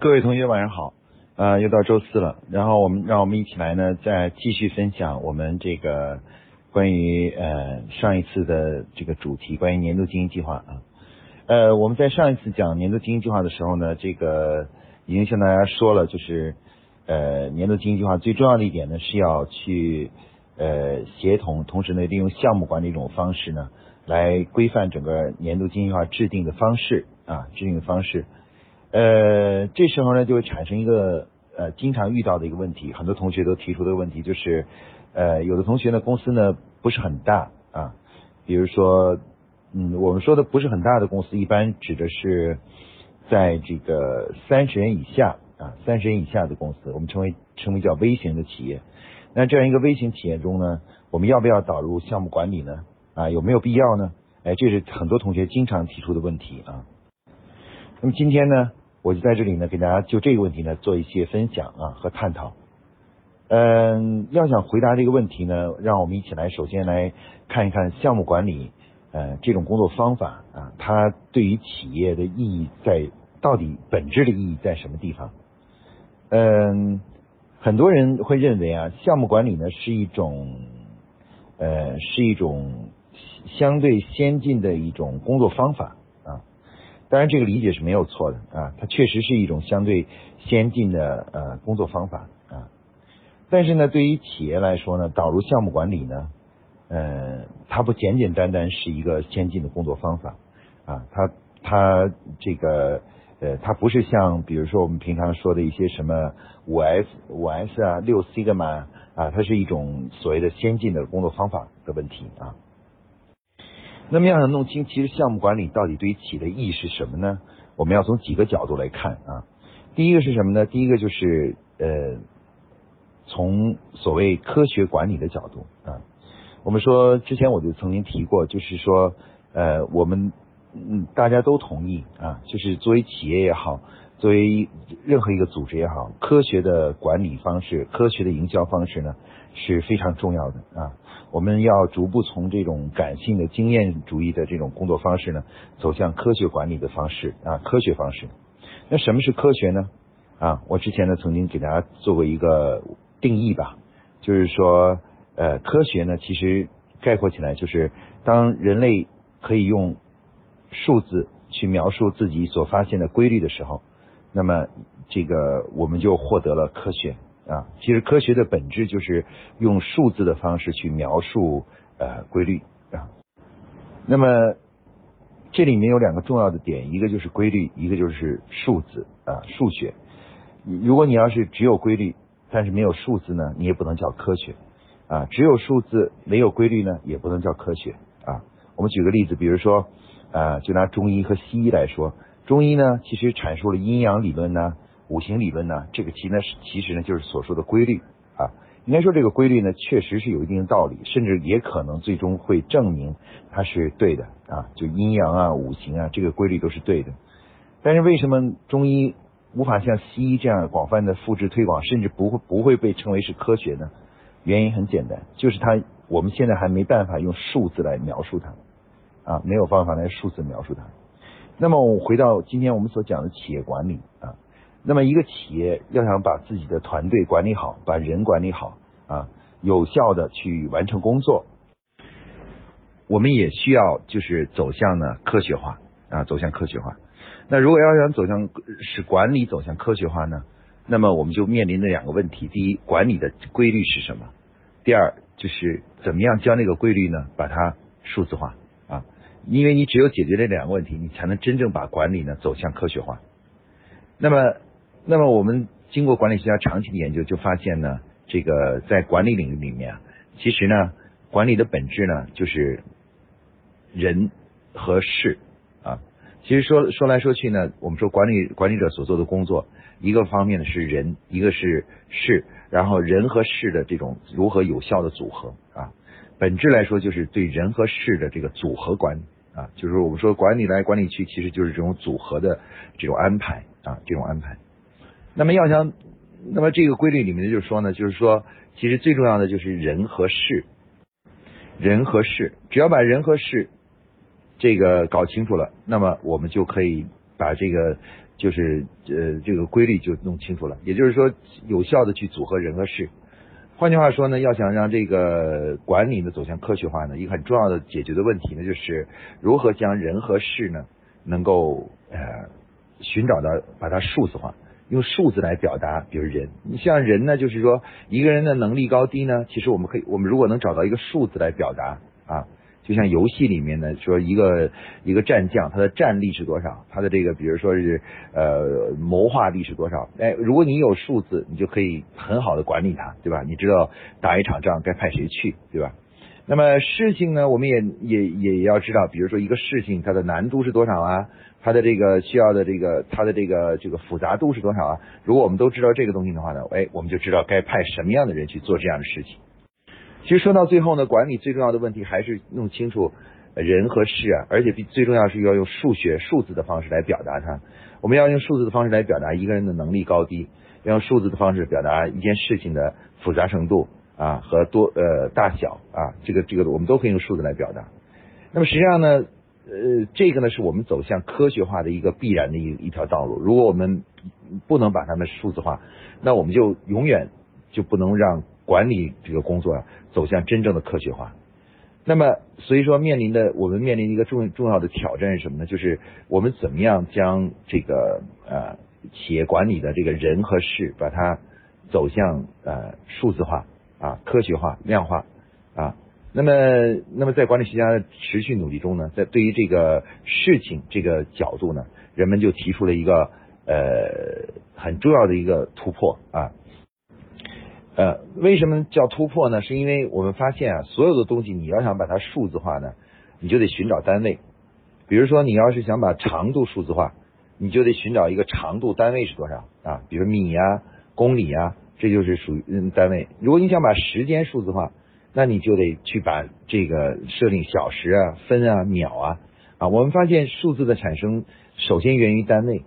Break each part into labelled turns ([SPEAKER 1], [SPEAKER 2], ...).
[SPEAKER 1] 各位同学晚上好，呃，又到周四了，然后我们让我们一起来呢，再继续分享我们这个关于呃上一次的这个主题，关于年度经营计划啊。呃，我们在上一次讲年度经营计划的时候呢，这个已经向大家说了，就是呃年度经营计划最重要的一点呢，是要去呃协同，同时呢利用项目管理这种方式呢，来规范整个年度经营计划制定的方式啊，制定的方式。呃，这时候呢就会产生一个呃经常遇到的一个问题，很多同学都提出的问题就是，呃，有的同学呢公司呢不是很大啊，比如说，嗯，我们说的不是很大的公司，一般指的是在这个三十人以下啊，三十人以下的公司，我们称为称为叫微型的企业。那这样一个微型企业中呢，我们要不要导入项目管理呢？啊，有没有必要呢？哎，这是很多同学经常提出的问题啊。那么今天呢？我就在这里呢，给大家就这个问题呢做一些分享啊和探讨。嗯，要想回答这个问题呢，让我们一起来首先来看一看项目管理呃这种工作方法啊，它对于企业的意义在到底本质的意义在什么地方？嗯，很多人会认为啊，项目管理呢是一种呃是一种相对先进的一种工作方法。当然，这个理解是没有错的啊，它确实是一种相对先进的呃工作方法啊。但是呢，对于企业来说呢，导入项目管理呢，呃，它不简简单单是一个先进的工作方法啊，它它这个呃，它不是像比如说我们平常说的一些什么五 S 五 S 啊六 C 的嘛啊，它是一种所谓的先进的工作方法的问题啊。那么要想弄清，其实项目管理到底对于企业的意义是什么呢？我们要从几个角度来看啊。第一个是什么呢？第一个就是呃，从所谓科学管理的角度啊。我们说之前我就曾经提过，就是说呃，我们嗯大家都同意啊，就是作为企业也好，作为任何一个组织也好，科学的管理方式、科学的营销方式呢是非常重要的啊。我们要逐步从这种感性的经验主义的这种工作方式呢，走向科学管理的方式啊，科学方式。那什么是科学呢？啊，我之前呢曾经给大家做过一个定义吧，就是说，呃，科学呢其实概括起来就是当人类可以用数字去描述自己所发现的规律的时候，那么这个我们就获得了科学。啊，其实科学的本质就是用数字的方式去描述呃规律啊。那么这里面有两个重要的点，一个就是规律，一个就是数字啊，数学。如果你要是只有规律，但是没有数字呢，你也不能叫科学啊。只有数字没有规律呢，也不能叫科学啊。我们举个例子，比如说啊，就拿中医和西医来说，中医呢其实阐述了阴阳理论呢。五行理论呢，这个其呢是其实呢就是所说的规律啊。应该说这个规律呢确实是有一定的道理，甚至也可能最终会证明它是对的啊。就阴阳啊、五行啊，这个规律都是对的。但是为什么中医无法像西医这样广泛的复制推广，甚至不会不会被称为是科学呢？原因很简单，就是它我们现在还没办法用数字来描述它啊，没有办法来数字描述它。那么我回到今天我们所讲的企业管理啊。那么一个企业要想把自己的团队管理好，把人管理好啊，有效的去完成工作，我们也需要就是走向呢科学化啊，走向科学化。那如果要想走向使管理走向科学化呢，那么我们就面临的两个问题：第一，管理的规律是什么？第二，就是怎么样将那个规律呢把它数字化啊？因为你只有解决这两个问题，你才能真正把管理呢走向科学化。那么。那么我们经过管理学家长期的研究，就发现呢，这个在管理领域里面啊，其实呢，管理的本质呢就是人和事啊。其实说说来说去呢，我们说管理管理者所做的工作，一个方面呢是人，一个是事，然后人和事的这种如何有效的组合啊，本质来说就是对人和事的这个组合管理啊，就是我们说管理来管理去，其实就是这种组合的这种安排啊，这种安排。那么要想，那么这个规律里面就是说呢，就是说，其实最重要的就是人和事，人和事，只要把人和事这个搞清楚了，那么我们就可以把这个就是呃这个规律就弄清楚了。也就是说，有效的去组合人和事。换句话说呢，要想让这个管理呢走向科学化呢，一个很重要的解决的问题呢，就是如何将人和事呢能够呃寻找到把它数字化，用数字来表达。比如人，你像人呢，就是说一个人的能力高低呢，其实我们可以，我们如果能找到一个数字来表达啊。就像游戏里面呢，说一个一个战将，他的战力是多少？他的这个，比如说是呃谋划力是多少？哎，如果你有数字，你就可以很好的管理他，对吧？你知道打一场仗该派谁去，对吧？那么事情呢，我们也也也要知道，比如说一个事情它的难度是多少啊？它的这个需要的这个它的这个这个复杂度是多少啊？如果我们都知道这个东西的话呢，哎，我们就知道该派什么样的人去做这样的事情。其实说到最后呢，管理最重要的问题还是弄清楚人和事啊，而且最重要是要用数学数字的方式来表达它。我们要用数字的方式来表达一个人的能力高低，要用数字的方式表达一件事情的复杂程度啊和多呃大小啊，这个这个我们都可以用数字来表达。那么实际上呢，呃，这个呢是我们走向科学化的一个必然的一一条道路。如果我们不能把它们数字化，那我们就永远就不能让。管理这个工作啊，走向真正的科学化。那么，所以说面临的我们面临一个重重要的挑战是什么呢？就是我们怎么样将这个呃企业管理的这个人和事，把它走向呃数字化啊、科学化、量化啊。那么，那么在管理学家的持续努力中呢，在对于这个事情这个角度呢，人们就提出了一个呃很重要的一个突破啊。呃，为什么叫突破呢？是因为我们发现啊，所有的东西你要想把它数字化呢，你就得寻找单位。比如说，你要是想把长度数字化，你就得寻找一个长度单位是多少啊？比如米啊、公里啊，这就是属于嗯单位。如果你想把时间数字化，那你就得去把这个设定小时啊、分啊、秒啊啊。我们发现数字的产生首先源于单位。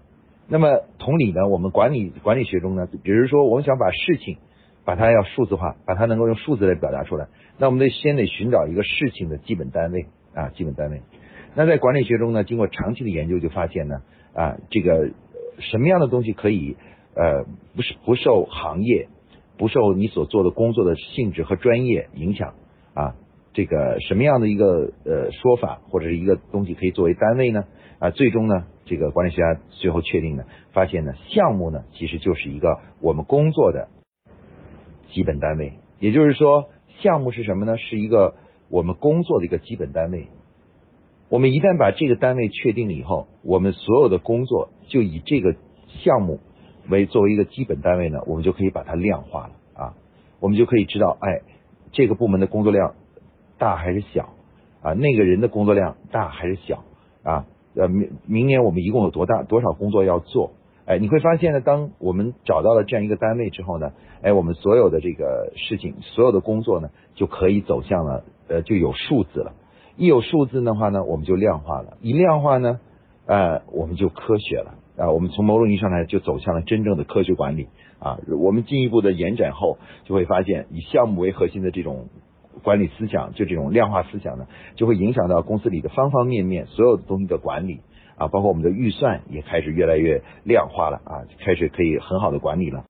[SPEAKER 1] 那么同理呢，我们管理管理学中呢，比如说我们想把事情。把它要数字化，把它能够用数字来表达出来。那我们得先得寻找一个事情的基本单位啊，基本单位。那在管理学中呢，经过长期的研究，就发现呢啊，这个什么样的东西可以呃不是不受行业、不受你所做的工作的性质和专业影响啊？这个什么样的一个呃说法或者是一个东西可以作为单位呢？啊，最终呢，这个管理学家最后确定呢，发现呢，项目呢其实就是一个我们工作的。基本单位，也就是说，项目是什么呢？是一个我们工作的一个基本单位。我们一旦把这个单位确定了以后，我们所有的工作就以这个项目为作为一个基本单位呢，我们就可以把它量化了啊。我们就可以知道，哎，这个部门的工作量大还是小啊？那个人的工作量大还是小啊？呃，明明年我们一共有多大多少工作要做？哎，你会发现呢，当我们找到了这样一个单位之后呢，哎，我们所有的这个事情，所有的工作呢，就可以走向了，呃，就有数字了。一有数字的话呢，我们就量化了。一量化呢，呃，我们就科学了啊。我们从某种意义上来就走向了真正的科学管理啊。我们进一步的延展后，就会发现以项目为核心的这种管理思想，就这种量化思想呢，就会影响到公司里的方方面面所有的东西的管理。啊，包括我们的预算也开始越来越量化了啊，开始可以很好的管理了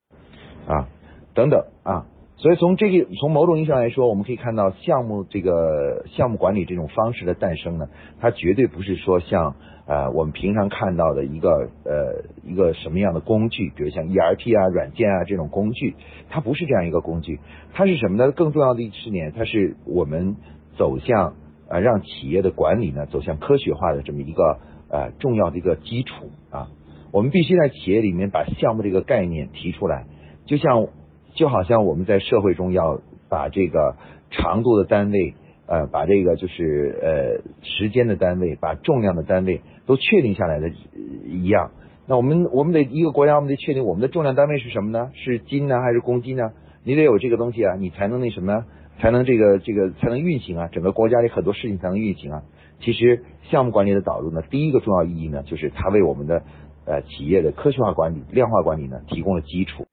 [SPEAKER 1] 啊，等等啊，所以从这个从某种意义上来说，我们可以看到项目这个项目管理这种方式的诞生呢，它绝对不是说像呃我们平常看到的一个呃一个什么样的工具，比如像 ERP 啊、软件啊这种工具，它不是这样一个工具，它是什么呢？更重要的一是呢，它是我们走向呃让企业的管理呢走向科学化的这么一个。呃，重要的一个基础啊，我们必须在企业里面把项目这个概念提出来，就像就好像我们在社会中要把这个长度的单位，呃，把这个就是呃时间的单位，把重量的单位都确定下来的一样。那我们我们得一个国家，我们得确定我们的重量单位是什么呢？是斤呢，还是公斤呢？你得有这个东西啊，你才能那什么，才能这个这个才能运行啊，整个国家里很多事情才能运行啊。其实项目管理的导入呢，第一个重要意义呢，就是它为我们的呃企业的科学化管理、量化管理呢提供了基础。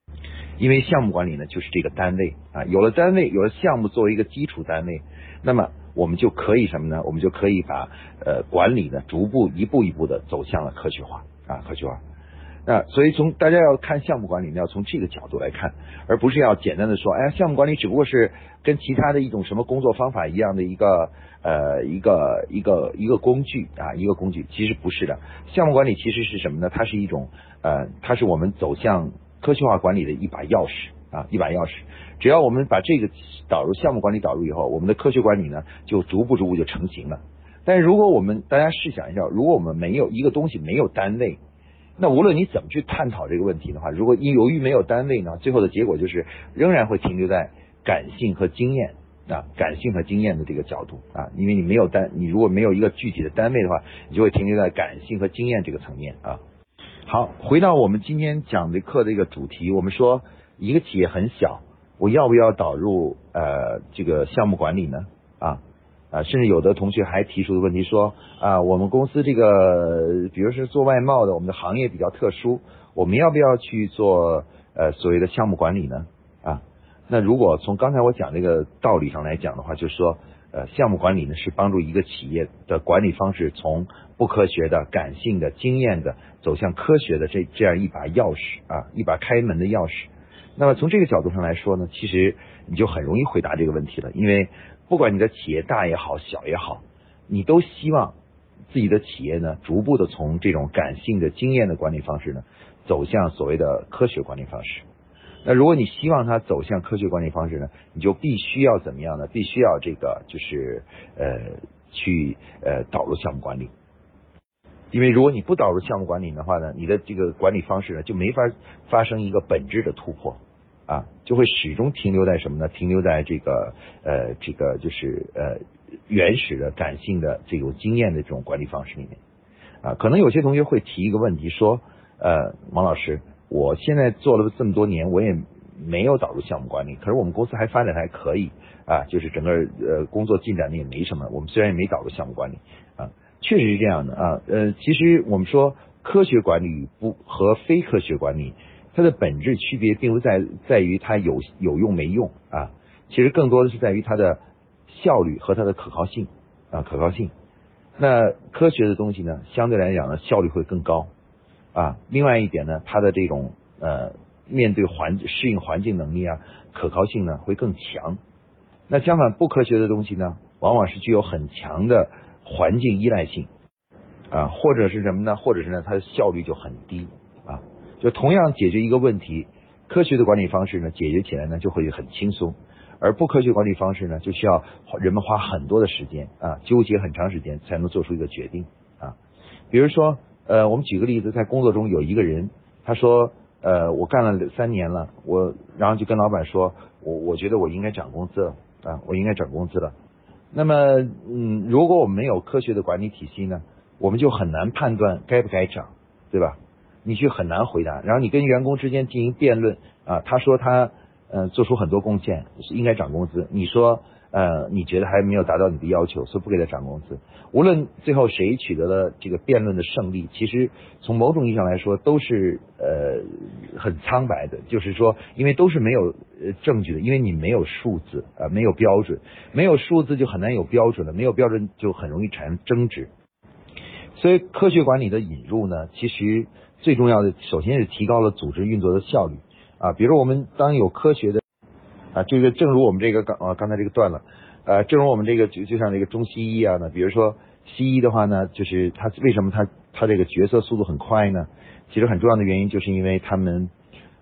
[SPEAKER 1] 因为项目管理呢就是这个单位啊，有了单位，有了项目作为一个基础单位，那么我们就可以什么呢？我们就可以把呃管理呢逐步一步一步的走向了科学化啊，科学化。
[SPEAKER 2] 那所以从大家要看项目管理呢，要从这个角度来看，而不是要简单的说，哎，项目管理只不过是跟其他的一种什么工作方法一样的一个呃一个一个一个工具啊，一个工具，其实不是的。项目管理其实是什么呢？它是一种呃，它是我们走向科学化管理的一把钥匙啊，一把钥匙。只要我们把这个导入项目管理导入以后，我们的科学管理呢就逐步逐步就成型了。但是如果我们大家试想一下，如果我们没有一个东西没有单位，那无论你怎么去探讨这个问题的话，如果因由于没有单位呢，最后的结果就是仍然会停留在感性和经验啊，感性和经验的这个角度啊，因为你没有单，你如果没有一个具体的单位的话，你就会停留在感性和经验这个层面啊。好，回到我们今天讲的课的一个主题，我们说一个企业很小，我要不要导入呃这个项目管理呢？啊？啊，甚至有的同学还提出的问题说啊，我们公司这个，比如是做外贸的，我们的行业比较特殊，我们要不要去做呃所谓的项目管理呢？啊，那如果从刚才我讲这个道理上来讲的话，就是说，呃，项目管理呢是帮助一个企业的管理方式从不科学的、感性的、经验的走向科学的这这样一把钥匙啊，一把开门的钥匙。那么从这个角度上来说呢，其实你就很容易回答这个问题了，因为。不管你的企业大也好，小也好，你都希望自己的企业呢，逐步的从这种感性的经验的管理方式呢，走向所谓的科学管理方式。那如果你希望它走向科学管理方式呢，你就必须要怎么样呢？必须要这个就是呃去呃导入项目管理。因为如果你不导入项目管理的话呢，你的这个管理方式呢就没法发生一个本质的突破。啊，就会始终停留在什么呢？停留在这个呃，这个就是呃原始的感性的这种经验的这种管理方式里面啊。可能有些同学会提一个问题说，呃，王老师，我现在做了这么多年，我也没有导入项目管理，可是我们公司还发展还可以啊，就是整个呃工作进展的也没什么。我们虽然也没导入项目管理啊，确实是这样的啊。呃，其实我们说科学管理不和非科学管理。它的本质区别并不在在于它有有用没用啊，其实更多的是在于它的效率和它的可靠性啊可靠性。那科学的东西呢，相对来讲呢效率会更高啊。另外一点呢，它的这种呃面对环适应环境能力啊可靠性呢会更强。那相反不科学的东西呢，往往是具有很强的环境依赖性啊，或者是什么呢？或者是呢它的效率就很低啊。就同样解决一个问题，科学的管理方式呢，解决起来呢就会很轻松；而不科学管理方式呢，就需要人们花很多的时间啊，纠结很长时间才能做出一个决定啊。比如说，呃，我们举个例子，在工作中有一个人，他说，呃，我干了三年了，我然后就跟老板说，我我觉得我应该涨工资了啊，我应该涨工资了。那么，嗯，如果我们没有科学的管理体系呢，我们就很难判断该不该涨，对吧？你去很难回答，然后你跟员工之间进行辩论啊，他说他呃做出很多贡献，是应该涨工资。你说呃你觉得还没有达到你的要求，所以不给他涨工资。无论最后谁取得了这个辩论的胜利，其实从某种意义上来说都是呃很苍白的，就是说因为都是没有呃证据的，因为你没有数字啊，没有标准，没有数字就很难有标准了，没有标准就很容易产生争执。所以科学管理的引入呢，其实。最重要的，首先是提高了组织运作的效率啊。比如我们当有科学的啊，这个正如我们这个刚啊刚才这个断了，呃，正如我们这个就就像这个中西医一样的，比如说西医的话呢，就是他为什么他他这个决策速度很快呢？其实很重要的原因就是因为他们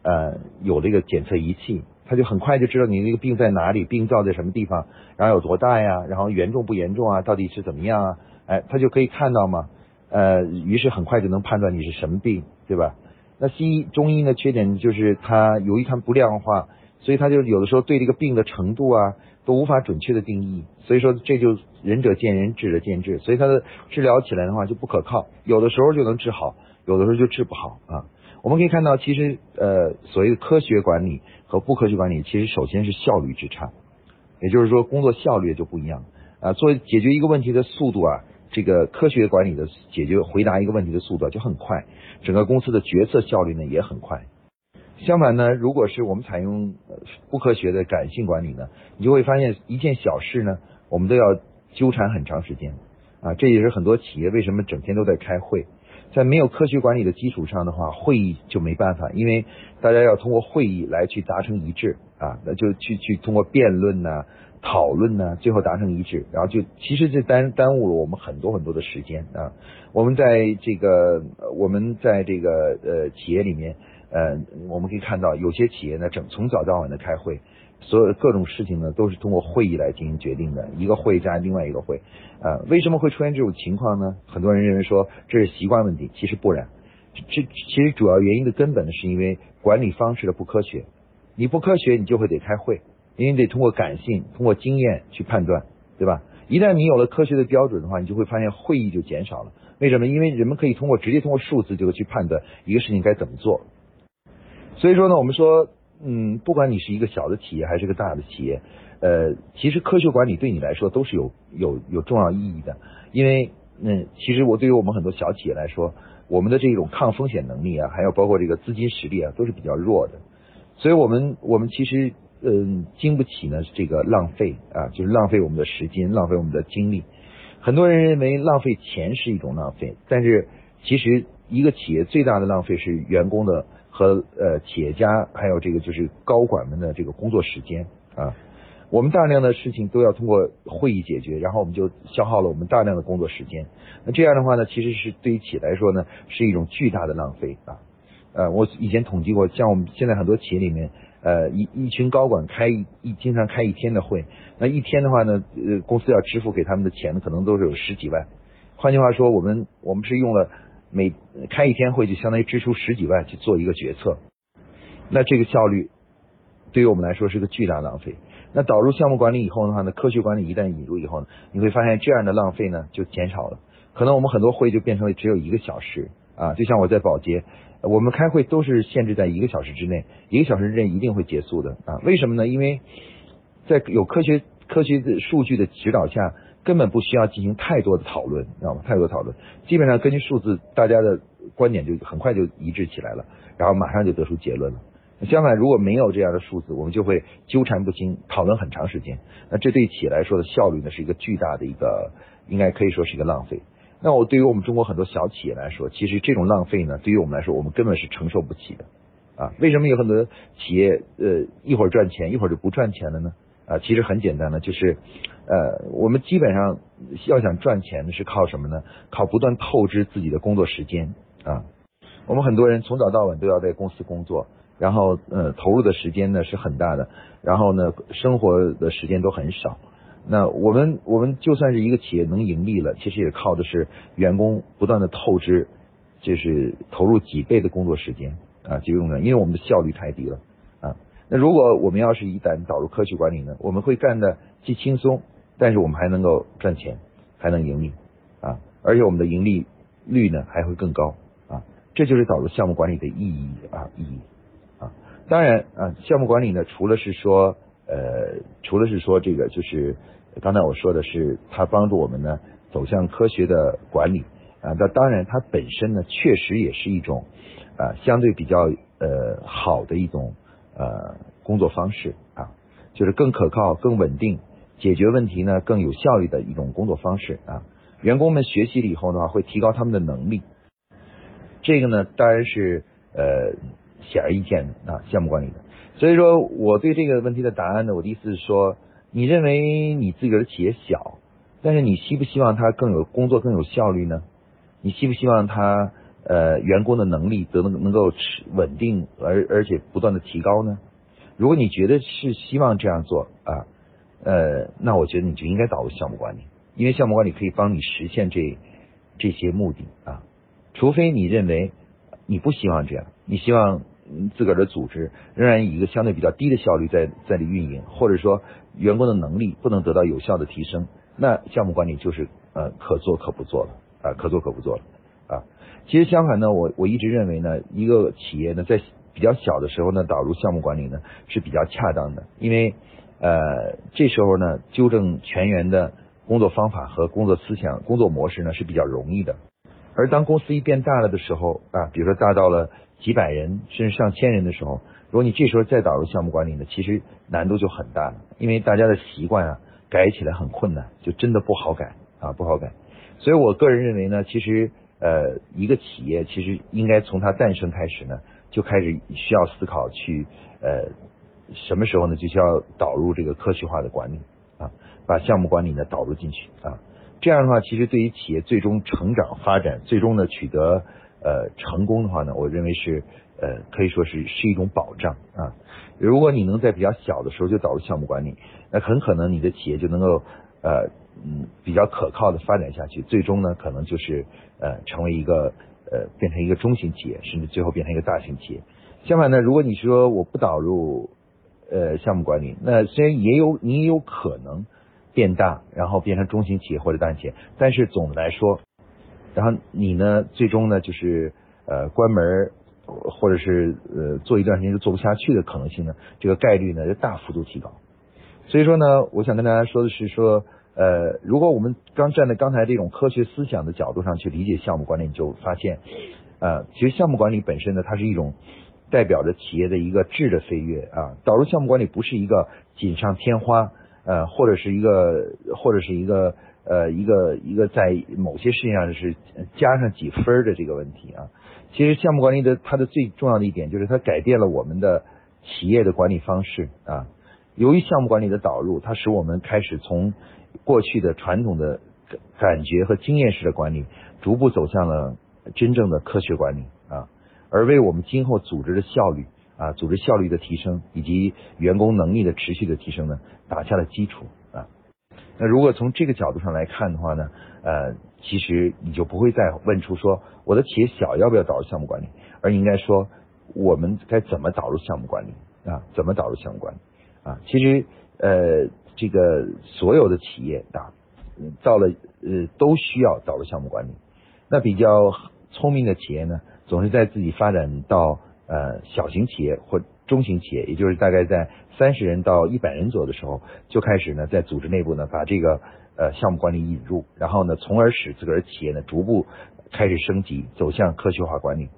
[SPEAKER 2] 呃有这个检测仪器，他就很快就知道你那个病在哪里，病灶在什么地方，然后有多大呀，然后严重不严重啊，到底是怎么样啊？哎，他就可以看到嘛。呃，于是很快就能判断你是什么病，对吧？那西医、中医呢？缺点就是它由于它不量化，所以他就有的时候对这个病的程度啊都无法准确的定义。所以说这就仁者见仁，智者见智，所以他的治疗起来的话就不可靠。有的时候就能治好，有的时候就治不好啊。我们可以看到，其实呃，所谓的科学管理和不科学管理，其实首先是效率之差，也就是说工作效率就不一样啊。做解决一个问题的速度啊。这个科学管理的解决回答一个问题的速度就很快，整个公司的决策效率呢也很快。相反呢，如果是我们采用不科学的感性管理呢，你就会发现一件小事呢，我们都要纠缠很长时间啊。这也是很多企业为什么整天都在开会。在没有科学管理的基础上的话，会议就没办法，因为大家要通过会议来去达成一致啊，那就去去通过辩论呐、讨论呐，最后达成一致，然后就其实这耽耽误了我们很多很多的时间啊。我们在这个我们在这个呃企业里面，呃，我们可以看到有些企业呢，整从早到晚的开会。所有各种事情呢，都是通过会议来进行决定的，一个会加另外一个会，呃，为什么会出现这种情况呢？很多人认为说这是习惯问题，其实不然，这其实主要原因的根本呢，是因为管理方式的不科学。你不科学，你就会得开会，因为你得通过感性、通过经验去判断，对吧？一旦你有了科学的标准的话，你就会发现会议就减少了。为什么？因为人们可以通过直接通过数字就去判断一个事情该怎么做。所以说呢，我们说。嗯，不管你是一个小的企业还是个大的企业，呃，其实科学管理对你来说都是有有有重要意义的，因为嗯，其实我对于我们很多小企业来说，我们的这种抗风险能力啊，还有包括这个资金实力啊，都是比较弱的，所以我们我们其实嗯，经不起呢这个浪费啊，就是浪费我们的时间，浪费我们的精力。很多人认为浪费钱是一种浪费，但是其实一个企业最大的浪费是员工的。和呃企业家还有这个就是高管们的这个工作时间啊，我们大量的事情都要通过会议解决，然后我们就消耗了我们大量的工作时间。那这样的话呢，其实是对于企业来说呢，是一种巨大的浪费啊。呃，我以前统计过，像我们现在很多企业里面，呃一一群高管开一经常开一天的会，那一天的话呢，呃公司要支付给他们的钱呢，可能都是有十几万。换句话说，我们我们是用了。每开一天会就相当于支出十几万去做一个决策，那这个效率对于我们来说是个巨大浪费。那导入项目管理以后的话呢，科学管理一旦引入以后呢，你会发现这样的浪费呢就减少了。可能我们很多会就变成了只有一个小时啊，就像我在保洁，我们开会都是限制在一个小时之内，一个小时之内一定会结束的啊。为什么呢？因为在有科学科学的数据的指导下。根本不需要进行太多的讨论，知道吗？太多讨论，基本上根据数字，大家的观点就很快就一致起来了，然后马上就得出结论了。相反，如果没有这样的数字，我们就会纠缠不清，讨论很长时间。那这对企业来说的效率呢，是一个巨大的一个，应该可以说是一个浪费。那我对于我们中国很多小企业来说，其实这种浪费呢，对于我们来说，我们根本是承受不起的啊。为什么有很多企业呃一会儿赚钱，一会儿就不赚钱了呢？啊，其实很简单的，就是，呃，我们基本上要想赚钱，是靠什么呢？靠不断透支自己的工作时间啊。我们很多人从早到晚都要在公司工作，然后呃投入的时间呢是很大的，然后呢生活的时间都很少。那我们我们就算是一个企业能盈利了，其实也靠的是员工不断的透支，就是投入几倍的工作时间啊，就用了，因为我们的效率太低了。那如果我们要是一旦导入科学管理呢，我们会干的既轻松，但是我们还能够赚钱，还能盈利啊，而且我们的盈利率呢还会更高啊，这就是导入项目管理的意义啊意义啊。当然啊，项目管理呢，除了是说呃，除了是说这个，就是刚才我说的是它帮助我们呢走向科学的管理啊，那当然它本身呢确实也是一种啊相对比较呃好的一种。呃，工作方式啊，就是更可靠、更稳定，解决问题呢更有效率的一种工作方式啊。员工们学习了以后的话，会提高他们的能力。这个呢，当然是呃显而易见的啊，项目管理的。所以说，我对这个问题的答案呢，我的意思是说，你认为你自己的企业小，但是你希不希望它更有工作更有效率呢？你希不希望它？呃，员工的能力得能能够持稳定而而且不断的提高呢？如果你觉得是希望这样做啊，呃，那我觉得你就应该导入项目管理，因为项目管理可以帮你实现这这些目的啊。除非你认为你不希望这样，你希望自个儿的组织仍然以一个相对比较低的效率在在里运营，或者说员工的能力不能得到有效的提升，那项目管理就是呃可做可不做了啊，可做可不做了。啊其实相反呢，我我一直认为呢，一个企业呢，在比较小的时候呢，导入项目管理呢是比较恰当的，因为呃这时候呢，纠正全员的工作方法和工作思想、工作模式呢是比较容易的。而当公司一变大了的时候啊，比如说大到了几百人甚至上千人的时候，如果你这时候再导入项目管理呢，其实难度就很大了，因为大家的习惯啊改起来很困难，就真的不好改啊，不好改。所以我个人认为呢，其实。呃，一个企业其实应该从它诞生开始呢，就开始需要思考去呃，什么时候呢，就需要导入这个科学化的管理啊，把项目管理呢导入进去啊。这样的话，其实对于企业最终成长发展，最终呢取得呃成功的话呢，我认为是呃可以说是是一种保障啊。如果你能在比较小的时候就导入项目管理，那很可能你的企业就能够呃。嗯，比较可靠的发展下去，最终呢，可能就是呃，成为一个呃，变成一个中型企业，甚至最后变成一个大型企业。相反呢，如果你说我不导入呃项目管理，那虽然也有你也有可能变大，然后变成中型企业或者大型企业，但是总的来说，然后你呢，最终呢，就是呃关门或者是呃做一段时间就做不下去的可能性呢，这个概率呢就大幅度提高。所以说呢，我想跟大家说的是说。呃，如果我们刚站在刚才这种科学思想的角度上去理解项目管理，你就发现，呃，其实项目管理本身呢，它是一种代表着企业的一个质的飞跃啊。导入项目管理不是一个锦上添花，呃，或者是一个或者是一个呃一个一个在某些事情上是加上几分的这个问题啊。其实项目管理的它的最重要的一点就是它改变了我们的企业的管理方式啊。由于项目管理的导入，它使我们开始从过去的传统的感觉和经验式的管理，逐步走向了真正的科学管理啊，而为我们今后组织的效率啊，组织效率的提升以及员工能力的持续的提升呢，打下了基础啊。那如果从这个角度上来看的话呢，呃，其实你就不会再问出说我的企业小要不要导入项目管理，而应该说我们该怎么导入项目管理啊？怎么导入项目管理啊？其实呃。这个所有的企业啊，到了呃都需要导入项目管理。那比较聪明的企业呢，总是在自己发展到呃小型企业或中型企业，也就是大概在三十人到一百人左右的时候，就开始呢在组织内部呢把这个呃项目管理引入，然后呢从而使自个儿企业呢逐步开始升级，走向科学化管理。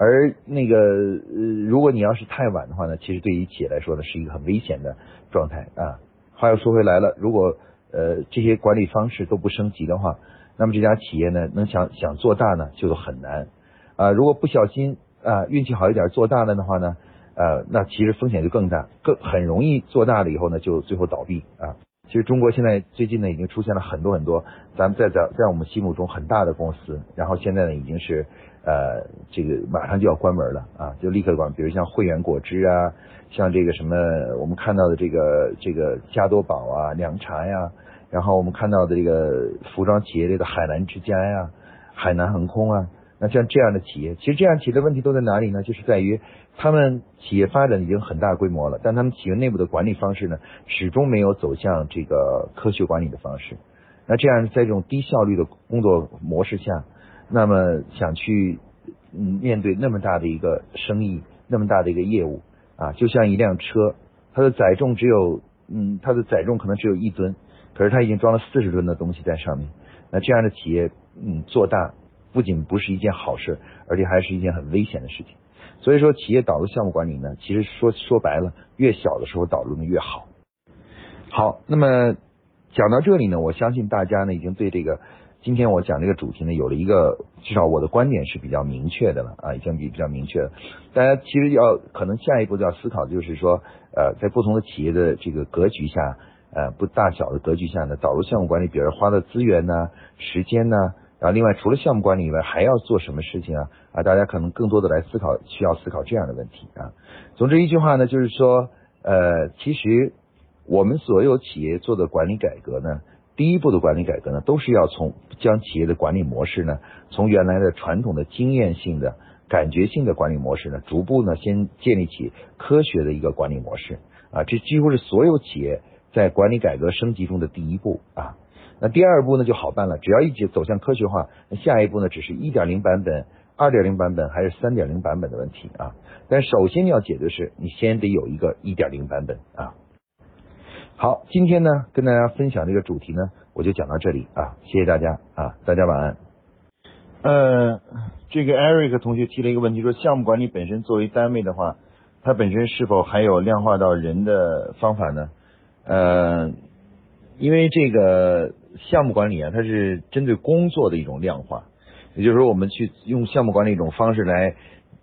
[SPEAKER 2] 而那个呃如果你要是太晚的话呢，其实对于企业来说呢是一个很危险的状态啊。话又说回来了，如果呃这些管理方式都不升级的话，那么这家企业呢能想想做大呢就很难啊。如果不小心啊运气好一点做大了的话呢，呃那其实风险就更大，更很容易做大了以后呢就最后倒闭啊。其实中国现在最近呢已经出现了很多很多咱们在在在我们心目中很大的公司，然后现在呢已经是呃这个马上就要关门了啊，就立刻关，比如像汇源果汁啊。像这个什么，我们看到的这个这个加多宝啊、凉茶呀，然后我们看到的这个服装企业类的海澜之家呀、海南航空啊，那像这样的企业，其实这样企业的问题都在哪里呢？就是在于他们企业发展已经很大规模了，但他们企业内部的管理方式呢，始终没有走向这个科学管理的方式。那这样在这种低效率的工作模式下，那么想去嗯面对那么大的一个生意，那么大的一个业务。啊，就像一辆车，它的载重只有，嗯，它的载重可能只有一吨，可是它已经装了四十吨的东西在上面。那这样的企业，嗯，做大不仅不是一件好事，而且还是一件很危险的事情。所以说，企业导入项目管理呢，其实说说白了，越小的时候导入的越好。好，那么讲到这里呢，我相信大家呢已经对这个。今天我讲这个主题呢，有了一个至少我的观点是比较明确的了啊，已经比比较明确了。大家其实要可能下一步就要思考，就是说呃，在不同的企业的这个格局下，呃，不大小的格局下呢，导入项目管理，比如花的资源呢、时间呢，然后另外除了项目管理以外，还要做什么事情啊？啊，大家可能更多的来思考，需要思考这样的问题啊。总之一句话呢，就是说呃，其实我们所有企业做的管理改革呢。第一步的管理改革呢，都是要从将企业的管理模式呢，从原来的传统的经验性的、感觉性的管理模式呢，逐步呢先建立起科学的一个管理模式啊，这几乎是所有企业在管理改革升级中的第一步啊。那第二步呢就好办了，只要一起走向科学化，那下一步呢只是一点零版本、二点零版本还是三点零版本的问题啊。但首先要解决是你先得有一个一点零版本啊。好，今天呢，跟大家分享这个主题呢，我就讲到这里啊，谢谢大家啊，大家晚安。
[SPEAKER 1] 呃，这个 Eric 同学提了一个问题，说项目管理本身作为单位的话，它本身是否还有量化到人的方法呢？呃，因为这个项目管理啊，它是针对工作的一种量化，
[SPEAKER 2] 也就是说，我们去用项目管理一种方式来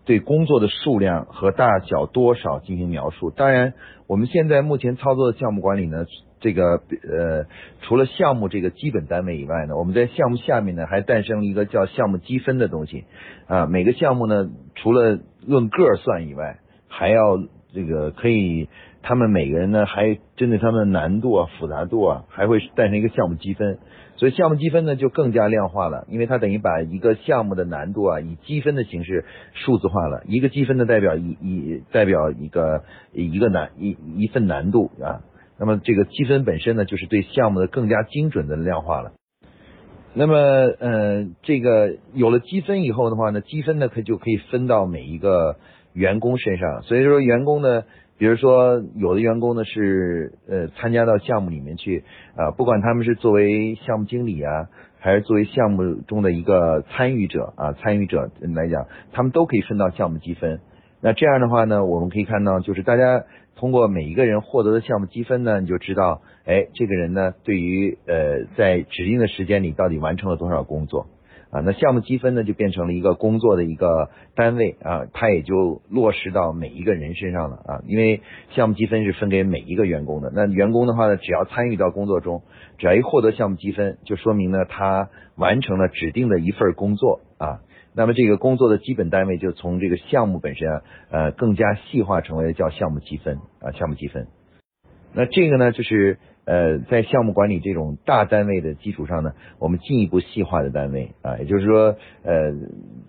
[SPEAKER 2] 对工作的数量和大小多少进行描述。当然，我们现在目前操作的项目管理呢，这个呃，除了项目这个基本单位以外呢，我们在项目下面呢还诞生了一个叫项目积分的东西啊。每个项目呢，除了论个算以外，还要这个可以，他们每个人呢还针对他们的难度啊、复杂度啊，还会诞生一个项目积分。所以项目积分呢就更加量化了，因为它等于把一个项目的难度啊以积分的形式数字化了。一个积分的代表一一代表一个一个难一一份难度啊。那么这个积分本身呢，就是对项目的更加精准的量化了。那么呃，这个有了积分以后的话呢，积分呢可就可以分到每一个员工身上。所以说员工呢。比如说，有的员工呢是呃参加到项目里面去啊，不管他们是作为项目经理啊，还是作为项目中的一个参与者啊，参与者来讲，他们都可以分到项目积分。那这样的话呢，我们可以看到，就是大家通过每一个人获得的项目积分呢，你就知道，哎，这个人呢对于呃在指定的时间里到底完成了多少工作。啊，那项目积分呢，就变成了一个工作的一个单位啊，它也就落实到每一个人身上了啊。因为项目积分是分给每一个员工的，那员工的话呢，只要参与到工作中，只要一获得项目积分，就说明呢他完成了指定的一份工作啊。那么这个工作的基本单位就从这个项目本身啊，呃，更加细化成为叫项目积分啊，项目积分。那这个呢，就是。呃，在项目管理这种大单位的基础上呢，我们进一步细化的单位啊，也就是说，呃，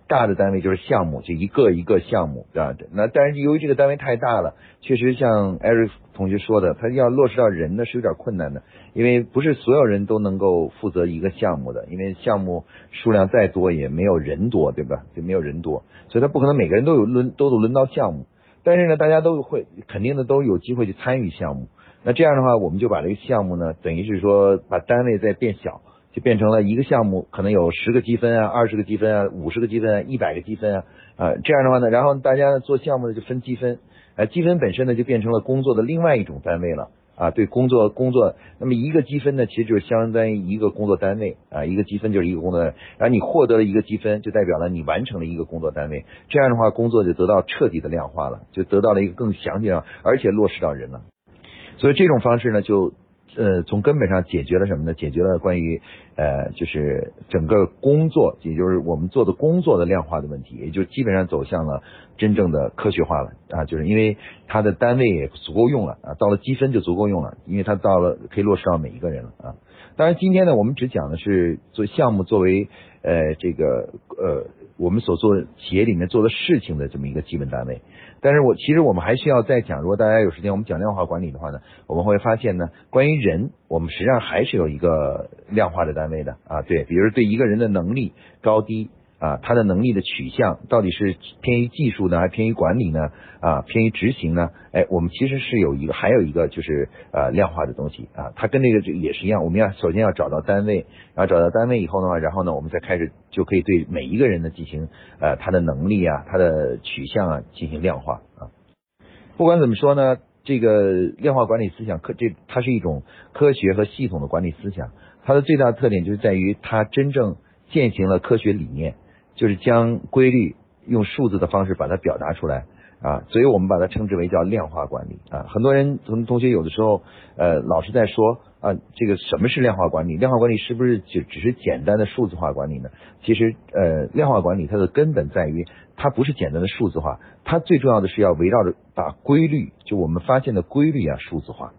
[SPEAKER 2] 大的单位就是项目，就一个一个项目啊。那但是由于这个单位太大了，确实像艾瑞同学说的，他要落实到人呢是有点困难的，因为不是所有人都能够负责一个项目的，因为项目数量再多也没有人多，对吧？就没有人多，所以他不可能每个人都有轮都都轮到项目。但是呢，大家都会肯定的都有机会去参与项目。那这样的话，我们就把这个项目呢，等于是说把单位再变小，就变成了一个项目可能有十个积分啊，二十个积分啊，五十个积分啊，一百个积分啊，啊，这样的话呢，然后大家做项目呢就分积分，呃，积分本身呢就变成了工作的另外一种单位了啊，对工作工作，那么一个积分呢其实就是相当于一个工作单位啊，一个积分就是一个工作单位，然后你获得了一个积分，就代表了你完成了一个工作单位，这样的话工作就得到彻底的量化了，就得到了一个更详细的，而且落实到人了。所以这种方式呢，就呃从根本上解决了什么呢？解决了关于呃就是整个工作，也就是我们做的工作的量化的问题，也就基本上走向了真正的科学化了啊！就是因为它的单位也足够用了啊，到了积分就足够用了，因为它到了可以落实到每一个人了啊。当然今天呢，我们只讲的是做项目作为呃这个呃我们所做企业里面做的事情的这么一个基本单位。但是我其实我们还需要再讲，如果大家有时间，我们讲量化管理的话呢，我们会发现呢，关于人，我们实际上还是有一个量化的单位的啊，对，比如对一个人的能力高低。啊，他的能力的取向到底是偏于技术呢，还偏于管理呢？啊，偏于执行呢？哎，我们其实是有一个，还有一个就是呃量化的东西啊，它跟那个这个也是一样，我们要首先要找到单位，然后找到单位以后的话，然后呢，我们再开始就可以对每一个人呢进行呃他的能力啊，他的取向啊进行量化啊。不管怎么说呢，这个量化管理思想科这它是一种科学和系统的管理思想，它的最大特点就是在于它真正践行了科学理念。就是将规律用数字的方式把它表达出来啊，所以我们把它称之为叫量化管理啊。很多人同同学有的时候呃老是在说啊，这个什么是量化管理？量化管理是不是就只是简单的数字化管理呢？其实呃，量化管理它的根本在于它不是简单的数字化，它最重要的是要围绕着把规律，就我们发现的规律啊数字化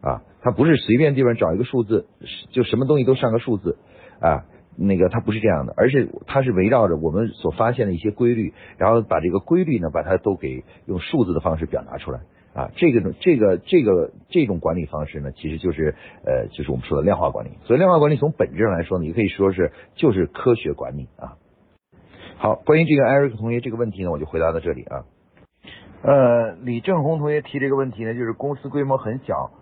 [SPEAKER 2] 啊，它不是随便地方找一个数字就什么东西都上个数字啊。那个它不是这样的，而是它是围绕着我们所发现的一些规律，然后把这个规律呢，把它都给用数字的方式表达出来啊。这个这个这个这种管理方式呢，其实就是呃，就是我们说的量化管理。所以量化管理从本质上来说呢，也可以说是就是科学管理啊。好，关于这个艾瑞克同学这个问题呢，我就回答到这里啊。呃，李正红同学提这个问题呢，就是公司规模很小，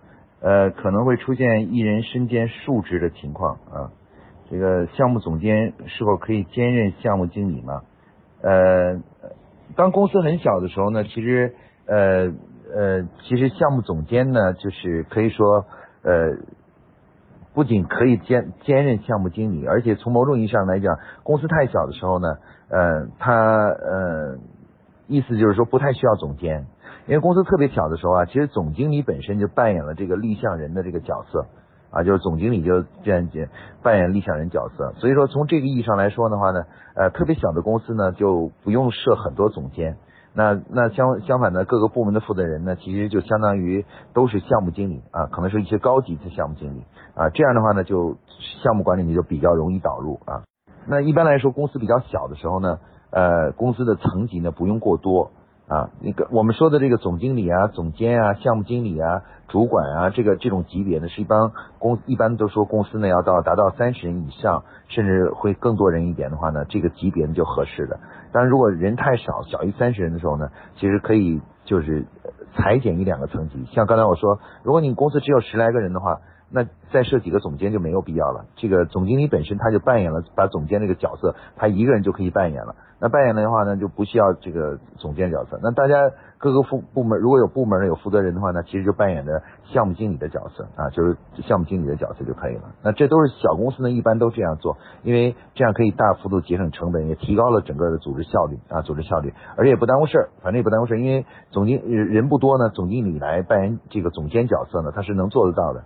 [SPEAKER 2] 呃，可能会出现一人身兼数职的情况啊。这个项目总监是否可以兼任项目经理吗？呃，当公司很小的时候呢，其实呃呃，其实项目总监呢，就是可以说呃，不仅可以兼兼任项目经理，而且从某种意义上来讲，公司太小的时候呢，呃，他呃，意思就是说不太需要总监，因为公司特别小的时候啊，其实总经理本身就扮演了这个立项人的这个角色啊，就是总经理就这样扮演理想人角色，所以说从这个意义上来说的话呢，呃，特别小的公司呢就不用设很多总监。那那相相反的，各个部门的负责人呢，其实就相当于都是项目经理啊，可能是一些高级的项目经理啊。这样的话呢，就项目管理你就比较容易导入啊。那一般来说，公司比较小的时候呢，呃，公司的层级呢不用过多。啊，那个我们说的这个总经理啊、总监啊、项目经理啊、主管啊，这个这种级别呢，是一般公一般都说公司呢要到达到三十人以上，甚至会更多人一点的话呢，这个级别呢就合适的。但如果人太少，小于三十人的时候呢，其实可以就是裁减一两个层级。像刚才我说，如果你公司只有十来个人的话。那再设几个总监就没有必要了。这个总经理本身他就扮演了把总监这个角色，他一个人就可以扮演了。那扮演的话呢，就不需要这个总监角色。那大家各个部部门如果有部门有负责人的话呢，其实就扮演着项目经理的角色啊，就是项目经理的角色就可以了。那这都是小公司呢，一般都这样做，因为这样可以大幅度节省成本，也提高了整个的组织效率啊，组织效率，而且也不耽误事儿，反正也不耽误事儿，因为总经人不多呢，总经理来扮演这个总监角色呢，他是能做得到的。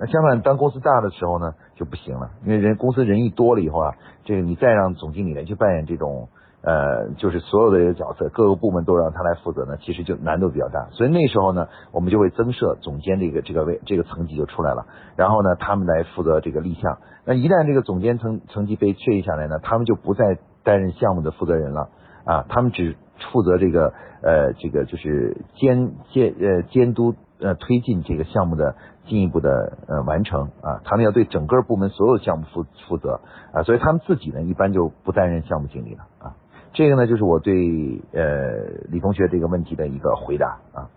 [SPEAKER 2] 那相反，当公司大的时候呢，就不行了，因为人公司人一多了以后啊，这个你再让总经理来去扮演这种呃，就是所有的这个角色，各个部门都让他来负责呢，其实就难度比较大。所以那时候呢，我们就会增设总监这个这个位这个层级就出来了，然后呢，他们来负责这个立项。那一旦这个总监层层级被确立下来呢，他们就不再担任项目的负责人了啊，他们只负责这个呃这个就是监监呃监督呃推进这个项目的。进一步的呃完成啊，他们要对整个部门所有项目负负责啊，所以他们自己呢一般就不担任项目经理了啊。这个呢就是我对呃李同学这个问题的一个回答啊。